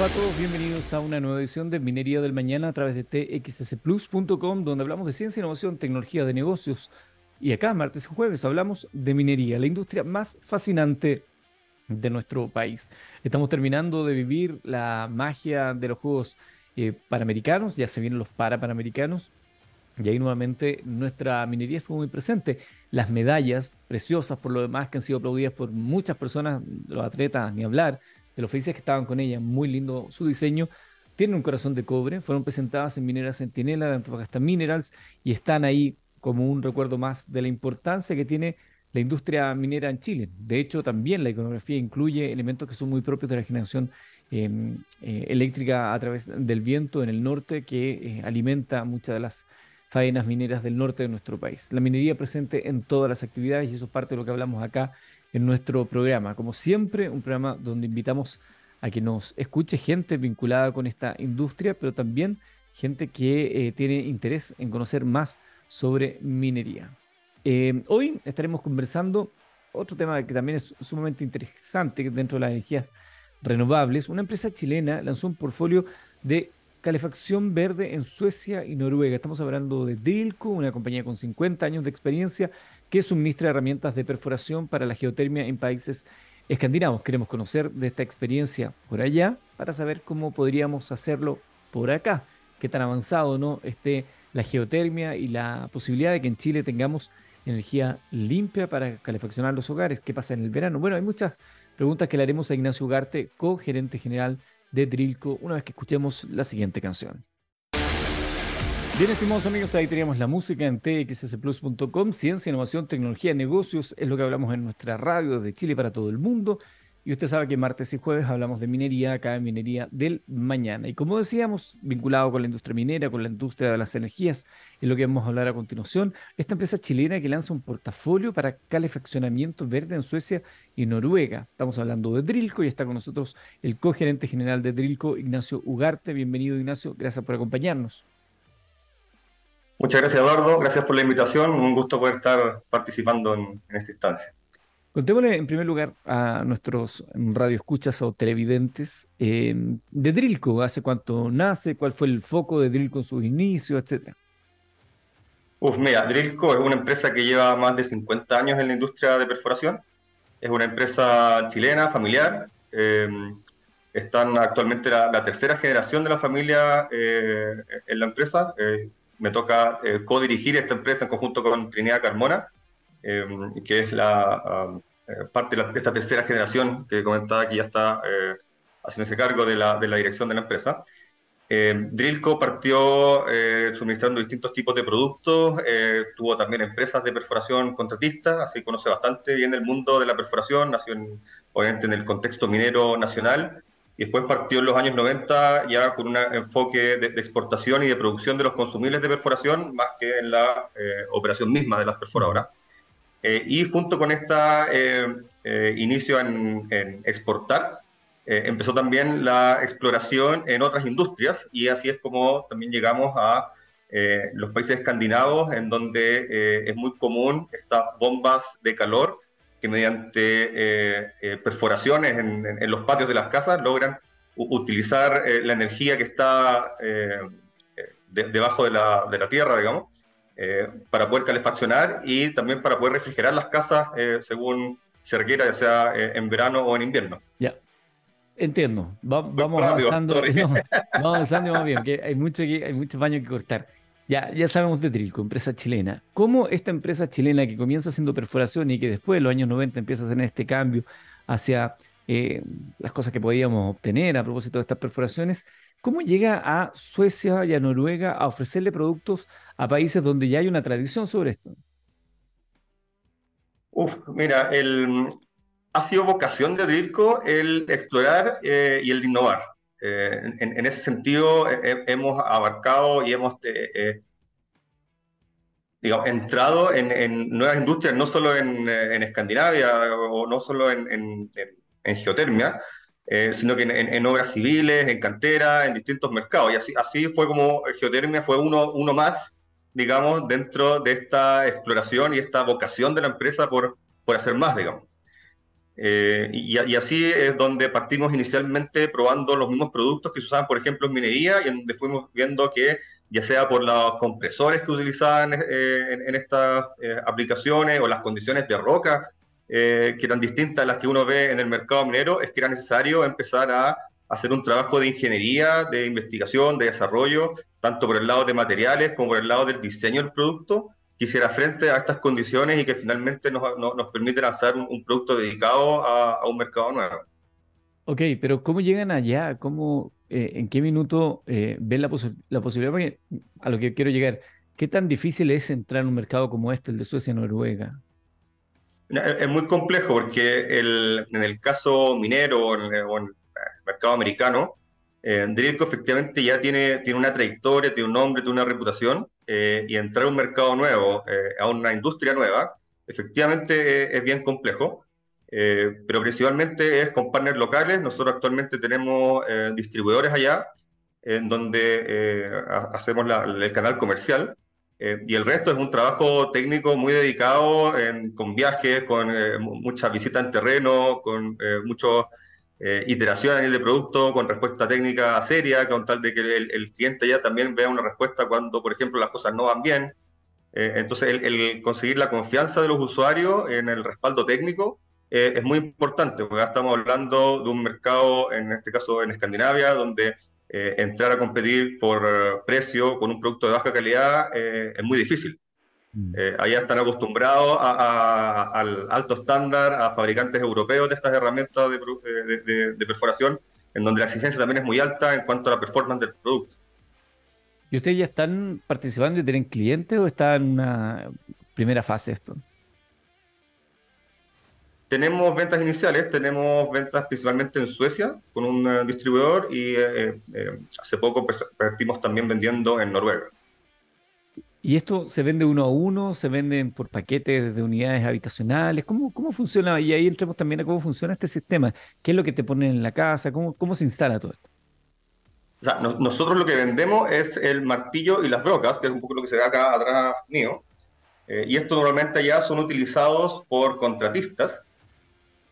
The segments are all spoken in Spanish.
va a todos? Bienvenidos a una nueva edición de Minería del Mañana a través de txsplus.com, donde hablamos de ciencia, innovación, tecnología de negocios. Y acá, martes y jueves, hablamos de minería, la industria más fascinante de nuestro país. Estamos terminando de vivir la magia de los Juegos eh, Panamericanos, ya se vienen los Parapanamericanos, y ahí nuevamente nuestra minería estuvo muy presente. Las medallas, preciosas por lo demás, que han sido aplaudidas por muchas personas, los atletas, ni hablar, de los felices que estaban con ella, muy lindo su diseño. Tienen un corazón de cobre, fueron presentadas en Minera Centinela de Antofagasta Minerals y están ahí como un recuerdo más de la importancia que tiene la industria minera en Chile. De hecho, también la iconografía incluye elementos que son muy propios de la generación em, eh, eléctrica a través del viento en el norte que eh, alimenta muchas de las faenas mineras del norte de nuestro país. La minería presente en todas las actividades y eso es parte de lo que hablamos acá en nuestro programa. Como siempre, un programa donde invitamos a que nos escuche gente vinculada con esta industria, pero también gente que eh, tiene interés en conocer más sobre minería. Eh, hoy estaremos conversando otro tema que también es sumamente interesante dentro de las energías renovables. Una empresa chilena lanzó un portfolio de calefacción verde en Suecia y Noruega. Estamos hablando de Drilco, una compañía con 50 años de experiencia que suministra herramientas de perforación para la geotermia en países escandinavos. Queremos conocer de esta experiencia por allá para saber cómo podríamos hacerlo por acá. Qué tan avanzado no esté la geotermia y la posibilidad de que en Chile tengamos energía limpia para calefaccionar los hogares. ¿Qué pasa en el verano? Bueno, hay muchas preguntas que le haremos a Ignacio Ugarte, co-gerente general de Drilco, una vez que escuchemos la siguiente canción. Bien, estimados amigos, ahí teníamos la música en txsplus.com. Ciencia, innovación, tecnología, negocios es lo que hablamos en nuestra radio de Chile para todo el mundo. Y usted sabe que martes y jueves hablamos de minería, acá en Minería del Mañana. Y como decíamos, vinculado con la industria minera, con la industria de las energías, es lo que vamos a hablar a continuación. Esta empresa chilena que lanza un portafolio para calefaccionamiento verde en Suecia y Noruega. Estamos hablando de Drilco y está con nosotros el cogerente general de Drilco, Ignacio Ugarte. Bienvenido, Ignacio. Gracias por acompañarnos. Muchas gracias, Eduardo. Gracias por la invitación. Un gusto poder estar participando en, esta instancia. Contémosle en primer lugar a nuestros radioescuchas o televidentes eh, de Drilco, hace cuánto nace, cuál fue el foco de Drilco en sus inicios, etcétera. Uf, mira, Drilco es una empresa que lleva más de 50 años en la industria de perforación. Es una empresa chilena, familiar. Eh, están actualmente la, tercera generación de la familia eh, en la empresa me toca eh, co-dirigir esta empresa en conjunto con Trinidad Carmona, eh, que es la um, eh, parte de, esta tercera generación que comentaba que ya está haciéndose cargo de la, de la, dirección de la empresa. Drillco partió suministrando distintos tipos de productos, tuvo también empresas de perforación contratistas, así conoce bastante bien el mundo de la perforación, nació obviamente en el contexto minero nacional, y después partió en los años 90 ya con un enfoque de, exportación y de producción de los consumibles de perforación, más que en la eh, operación misma de las perforadoras. Eh, y junto con este inicio en, exportar, empezó también la exploración en otras industrias y así es como también llegamos a los países escandinavos, en donde es muy común estas bombas de calor que mediante eh, eh, perforaciones en, los patios de las casas logran utilizar eh, la energía que está debajo de la, de la, tierra, digamos, para poder calefaccionar y también para poder refrigerar las casas según se requiera, ya sea en verano o en invierno. Ya. Entiendo. vamos, avanzando, vamos avanzando. vamos bien, que hay mucho, hay mucho baño que cortar. Ya, ya sabemos de Trilco, empresa chilena. ¿Cómo esta empresa chilena que comienza haciendo perforación y que después de los años 90 empieza a hacer este cambio hacia eh, las cosas que podíamos obtener a propósito de estas perforaciones, ¿cómo llega a Suecia y a Noruega a ofrecerle productos a países donde ya hay una tradición sobre esto? Uf, mira, ha sido vocación de Drilco el explorar eh, y el innovar. Eh, en, ese sentido, hemos abarcado y hemos digamos, entrado en, nuevas industrias, no solo en, Escandinavia o no solo en, geotermia, sino que en, obras civiles, en cantera, en distintos mercados. Y así, así fue como geotermia fue uno, uno más, digamos, dentro de esta exploración y esta vocación de la empresa por, por hacer más, digamos. y, y, así es donde partimos inicialmente probando los mismos productos que se usaban, por ejemplo, en minería, y en donde fuimos viendo que ya sea por los compresores que utilizaban eh, en, estas eh, aplicaciones o las condiciones de roca eh, que eran distintas a las que uno ve en el mercado minero, es que era necesario empezar a hacer un trabajo de ingeniería, de investigación, de desarrollo, tanto por el lado de materiales como por el lado del diseño del producto, que hiciera frente a estas condiciones y que finalmente nos, nos, permite lanzar un, producto dedicado a, a un mercado nuevo. Ok, pero ¿cómo llegan allá? ¿Cómo, eh, ¿en qué minuto eh, ven la, posibilidad? Porque a lo que quiero llegar, ¿qué tan difícil es entrar en un mercado como este, el de Suecia-Noruega? Es muy complejo porque en el caso minero o en, el mercado americano, eh, efectivamente ya tiene, tiene una trayectoria, tiene un nombre, tiene una reputación, eh, y entrar a un mercado nuevo, a una industria nueva, efectivamente es bien complejo. Eh, pero principalmente es con partners locales. Nosotros actualmente tenemos eh, distribuidores allá, en donde eh, hacemos el canal comercial, y el resto es un trabajo técnico muy dedicado con viajes, con muchas visitas en terreno, con muchas iteraciones de producto, con respuesta técnica seria, con tal de que el, cliente ya también vea una respuesta cuando, por ejemplo, las cosas no van bien. entonces, el conseguir la confianza de los usuarios en el respaldo técnico eh, es muy importante, porque estamos hablando de un mercado, en este caso en Escandinavia, donde eh, entrar a competir por precio con un producto de baja calidad eh, es muy difícil. Mm. allá están acostumbrados al alto estándar, a fabricantes europeos de estas herramientas de, de, perforación, en donde la exigencia también es muy alta en cuanto a la performance del producto. ¿Y ustedes ya están participando y tienen clientes o está en una primera fase esto? Tenemos ventas iniciales, tenemos ventas principalmente en Suecia con un eh, distribuidor y eh, eh, hace poco partimos también vendiendo en Noruega. ¿Y esto se vende uno a uno? ¿Se venden por paquetes de unidades habitacionales? ¿Cómo, cómo funciona? Y ahí entremos también a cómo funciona este sistema. ¿Qué es lo que te ponen en la casa? ¿Cómo, cómo se instala todo esto? O sea, nosotros lo que vendemos es el martillo y las brocas, que es un poco lo que se ve acá atrás mío. y esto normalmente ya son utilizados por contratistas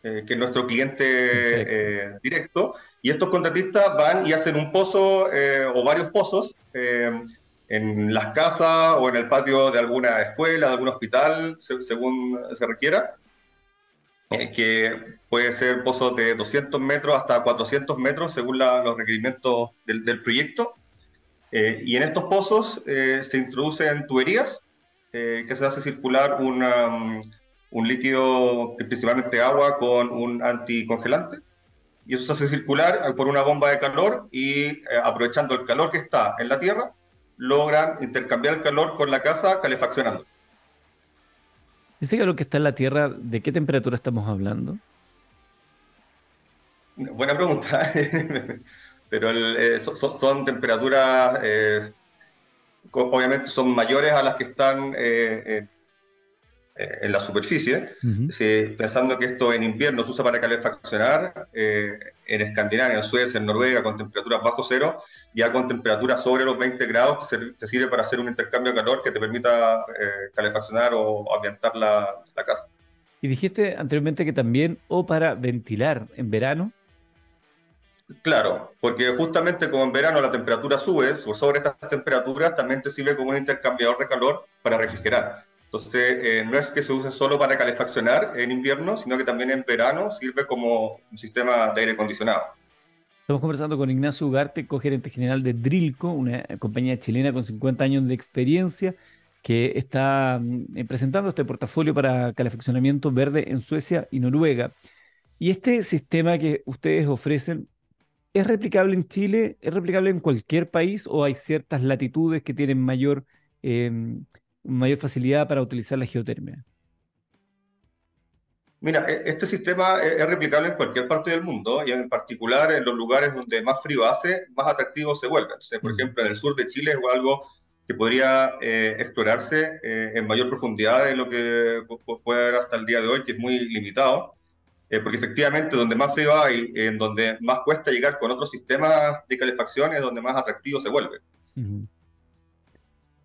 eh, que es nuestro cliente eh, directo, y estos contratistas van y hacen un pozo eh, o varios pozos en las casas o en el patio de alguna escuela, de algún hospital, según se requiera, que puede ser pozos de 200 metros hasta 400 metros según los requerimientos del, del proyecto. y en estos pozos se introducen tuberías que se hace circular una un líquido, principalmente agua, con un anticongelante. Y eso se hace circular por una bomba de calor y eh, aprovechando el calor que está en la Tierra, logran intercambiar el calor con la casa calefaccionando. Ese calor que está en la Tierra, ¿de qué temperatura estamos hablando? Buena pregunta. Pero eh, son, temperaturas, eh, obviamente son mayores a las que están eh, en la superficie, pensando que esto en invierno se usa para calefaccionar, eh, en Escandinavia, en Suecia, en Noruega, con temperaturas bajo cero, ya con temperaturas sobre los 20 grados, te, sirve para hacer un intercambio de calor que te permita eh, calefaccionar o ambientar la, la casa. Y dijiste anteriormente que también o para ventilar en verano. Claro, porque justamente como en verano la temperatura sube, sobre estas temperaturas también te sirve como un intercambiador de calor para refrigerar. Entonces, eh, no es que se use solo para calefaccionar en invierno, sino que también en verano sirve como un sistema de aire acondicionado. Estamos conversando con Ignacio Ugarte, cogerente general de Drilco, una compañía chilena con 50 años de experiencia que está mm, presentando este portafolio para calefaccionamiento verde en Suecia y Noruega. Y este sistema que ustedes ofrecen, ¿es replicable en Chile? ¿Es replicable en cualquier país o hay ciertas latitudes que tienen mayor em, mayor facilidad para utilizar la geotermia? Mira, e, este sistema es replicable en cualquier parte del mundo y en particular en los lugares donde más frío hace, más atractivo se vuelve. por mm. ejemplo, en el sur de Chile es algo que podría eh, explorarse eh, en mayor profundidad de lo que puede haber hasta el día de hoy, que es muy limitado, eh, porque efectivamente donde más frío hay, en donde más cuesta llegar con otros sistemas de calefacción, es donde más atractivo se vuelve.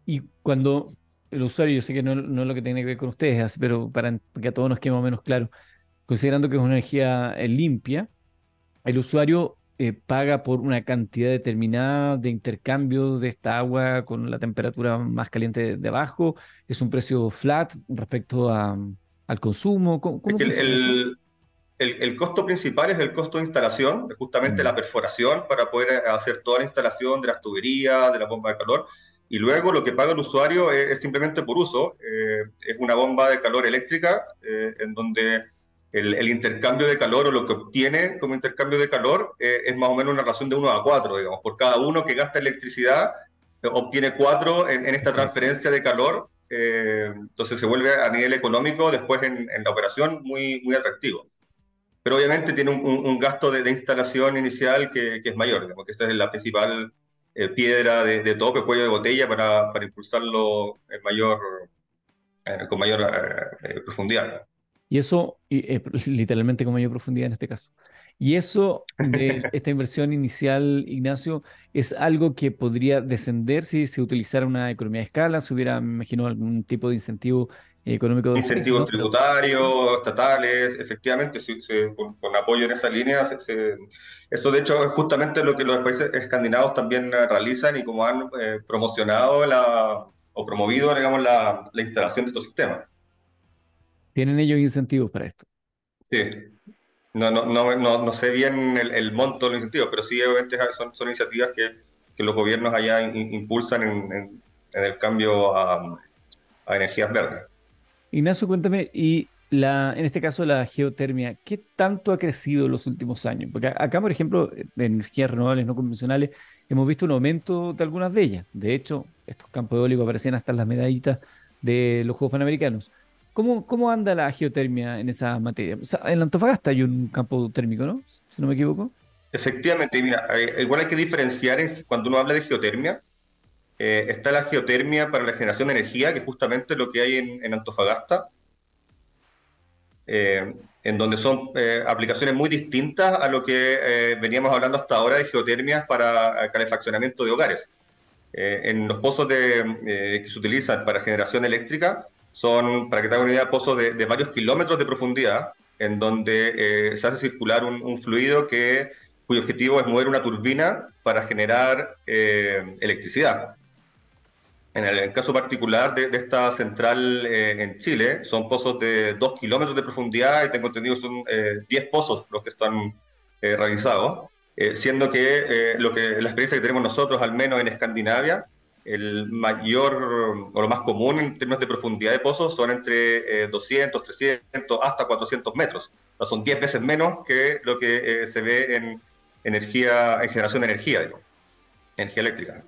Y cuando el usuario, yo sé que no, no, es lo que tiene que ver con ustedes, pero para que a todos nos quede más o menos claro, considerando que es una energía limpia, el usuario paga por una cantidad determinada de intercambio de esta agua con la temperatura más caliente de abajo. ¿Es un precio flat respecto al consumo? ¿Cómo, el, el, costo principal es el costo de instalación, justamente mm. la perforación para poder hacer toda la instalación de las tuberías, de la bomba de calor. Y luego lo que paga el usuario es, simplemente por uso. Eh, es una bomba de calor eléctrica eh, en donde el, intercambio de calor o lo que obtiene como intercambio de calor eh, es más o menos una relación de 1 a 4, digamos. Por cada uno que gasta electricidad, obtiene 4 en, esta transferencia de calor. entonces se vuelve a nivel económico después en, en la operación muy, muy atractivo pero obviamente tiene un, gasto de, instalación inicial que, es mayor, porque esa es la principal eh, piedra de, de, tope, cuello de botella para, para impulsarlo en mayor, eh, con mayor eh, profundidad. Y eso, literalmente con mayor profundidad en este caso. Y eso de esta inversión inicial, Ignacio, es algo que podría descender si se utilizara una economía de escala, si hubiera, me imagino, algún tipo de incentivo económico. Incentivos tributarios, estatales, efectivamente, con, apoyo en esa línea. eso, de hecho, es justamente lo que los países escandinavos también realizan y como han eh, promocionado la, o promovido, digamos, la, la, instalación de estos sistemas. ¿Tienen ellos incentivos para esto? Sí. No, no, no, no, sé bien el, el, monto de los incentivos, pero sí, obviamente, son, son iniciativas que, que los gobiernos allá impulsan en, en, en el cambio a, a energías verdes. Ignacio, cuéntame, y la, en este caso la geotermia, ¿qué tanto ha crecido en los últimos años? Porque acá, por ejemplo, de energías renovables no convencionales, hemos visto un aumento de algunas de ellas. De hecho, estos campos eólicos aparecían hasta en las medallitas de los Juegos Panamericanos. ¿Cómo, ¿Cómo anda la geotermia en esa materia? en Antofagasta hay un campo térmico, ¿no? Si no me equivoco. Efectivamente, mira, igual hay que diferenciar cuando uno habla de geotermia, eh, está la geotermia para la generación de energía, que es justamente lo que hay en, Antofagasta, eh, en donde son eh, aplicaciones muy distintas a lo que veníamos hablando hasta ahora de geotermias para calefaccionamiento de hogares. en los pozos que se utilizan para generación eléctrica son, para que te una idea, pozos de, varios kilómetros de profundidad, en donde se hace circular un, fluido que, cuyo objetivo es mover una turbina para generar electricidad. En el caso particular de, esta central eh, en Chile, son pozos de 2 kilómetros de profundidad y tengo entendido son 10 eh, pozos los que están eh, realizados, siendo que, lo que la experiencia que tenemos nosotros, al menos en Escandinavia, el mayor o lo más común en términos de profundidad de pozos son entre 200, 300 hasta 400 metros. O sea, son 10 veces menos que lo que se ve en energía, en generación de energía, energía eléctrica.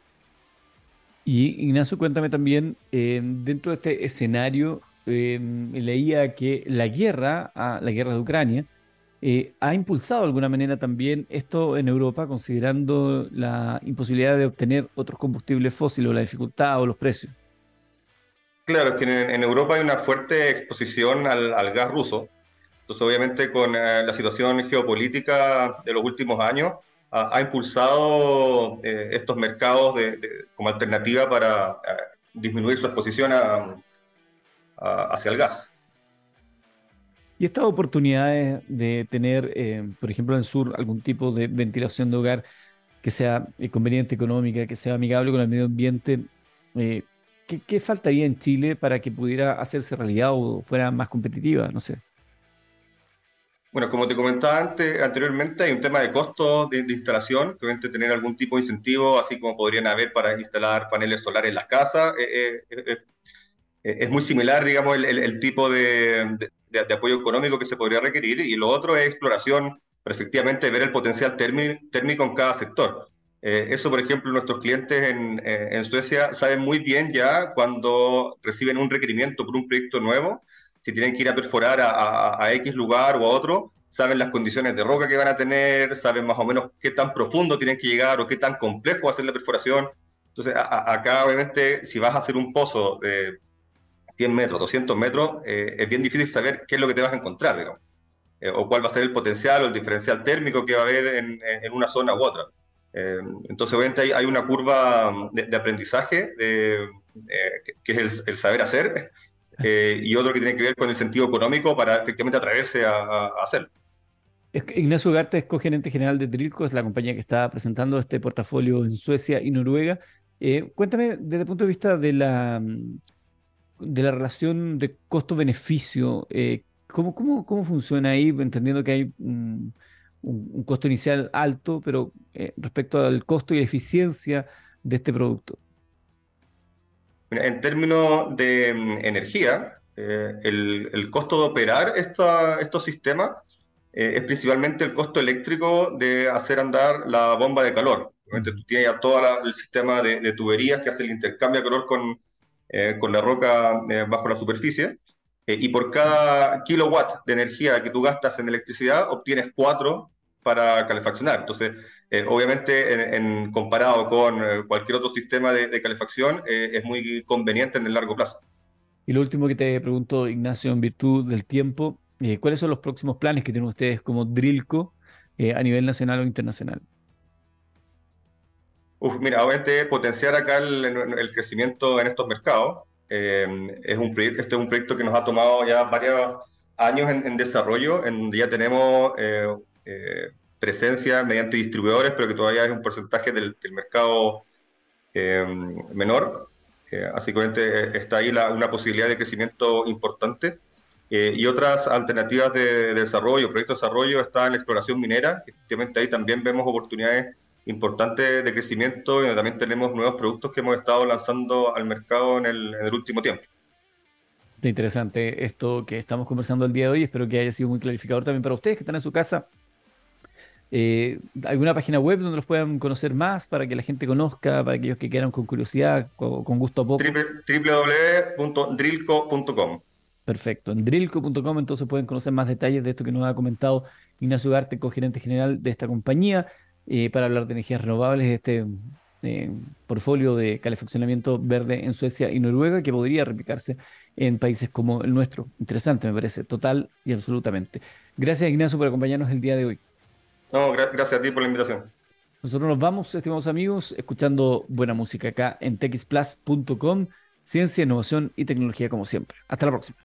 Y Ignacio, cuéntame también, eh, dentro de este escenario, eh, leía que la guerra, ah, la guerra de Ucrania, eh, ha impulsado de alguna manera también esto en Europa, considerando la imposibilidad de obtener otros combustibles fósiles o la dificultad o los precios. Claro, es que en, Europa hay una fuerte exposición al, gas ruso. Entonces, obviamente, con la situación geopolítica de los últimos años, ha, impulsado eh, estos mercados como alternativa para eh, disminuir su exposición hacia el gas. ¿Y estas oportunidades de tener, eh, por ejemplo, en el sur, algún tipo de ventilación de hogar que sea conveniente económica, que sea amigable con el medio ambiente, ¿qué, ¿qué, faltaría en Chile para que pudiera hacerse realidad o fuera más competitiva? No sé. Bueno, como te comentaba antes, anteriormente, hay un tema de costo de, instalación, que obviamente tener algún tipo de incentivo, así como podrían haber para instalar paneles solares en las casas. Eh, eh, eh, es muy similar, digamos, el, tipo de, apoyo económico que se podría requerir. Y lo otro es exploración, pero efectivamente ver el potencial térmico en cada sector. eso, por ejemplo, nuestros clientes en, Suecia saben muy bien ya cuando reciben un requerimiento por un proyecto nuevo, si tienen que ir a perforar a, X lugar o a otro, saben las condiciones de roca que van a tener, saben más o menos qué tan profundo tienen que llegar o qué tan complejo va a ser la perforación. Entonces, acá obviamente, si vas a hacer un pozo de 100 metros, 200 metros, eh, es bien difícil saber qué es lo que te vas a encontrar, digamos. Eh, o cuál va a ser el potencial o el diferencial térmico que va a haber en, una zona u otra. Eh, entonces, obviamente, hay, una curva de, aprendizaje que, es el, el, saber hacer, eh, y otro que tiene que ver con el sentido económico para efectivamente atreverse a, hacerlo. Ignacio Ugarte es cogerente general de Trilco, es la compañía que está presentando este portafolio en Suecia y Noruega. Eh, cuéntame desde el punto de vista de la, de la relación de costo-beneficio, eh, ¿cómo, cómo, cómo, funciona ahí? Entendiendo que hay un, costo inicial alto, pero respecto al costo y eficiencia de este producto. En términos de mm, energía, eh, el, costo de operar estos sistemas eh, es principalmente el costo eléctrico de hacer andar la bomba de calor. Obviamente tú tienes ya todo el sistema de, tuberías que hace el intercambio de calor con, eh, con la roca bajo la superficie. y por cada kilowatt de energía que tú gastas en electricidad, obtienes cuatro para calefaccionar. Entonces, eh, obviamente, en, comparado con eh, cualquier otro sistema de, calefacción, eh, es muy conveniente en el largo plazo. Y lo último que te pregunto, Ignacio, en virtud del tiempo, ¿cuáles son los próximos planes que tienen ustedes como Drilco a nivel nacional o internacional? Uf, mira, obviamente potenciar acá el, crecimiento en estos mercados. es un este es un proyecto que nos ha tomado ya varios años en, desarrollo, en donde ya tenemos presencia mediante distribuidores, pero que todavía es un porcentaje del, mercado eh, menor. Eh, así que eh, está ahí una posibilidad de crecimiento importante. y otras alternativas de, desarrollo, proyectos de desarrollo, está en la exploración minera. Efectivamente, ahí también vemos oportunidades importantes de crecimiento y también tenemos nuevos productos que hemos estado lanzando al mercado en el, en el último tiempo. Interesante esto que estamos conversando el día de hoy. Espero que haya sido muy clarificador también para ustedes que están en su casa eh, ¿Alguna página web donde los puedan conocer más para que la gente conozca, para aquellos que quieran con curiosidad, con, gusto a poco? www.drillco.com. Perfecto, en drillco.com entonces pueden conocer más detalles de esto que nos ha comentado Ignacio Garte, co-gerente general de esta compañía, eh, para hablar de energías renovables, de este eh, portfolio de calefaccionamiento verde en Suecia y Noruega que podría replicarse en países como el nuestro. Interesante, me parece, total y absolutamente. Gracias Ignacio por acompañarnos el día de hoy. No, gracias a ti por la invitación. Nosotros nos vamos, estimados amigos, escuchando buena música acá en texplus.com. Ciencia, innovación y tecnología como siempre. Hasta la próxima.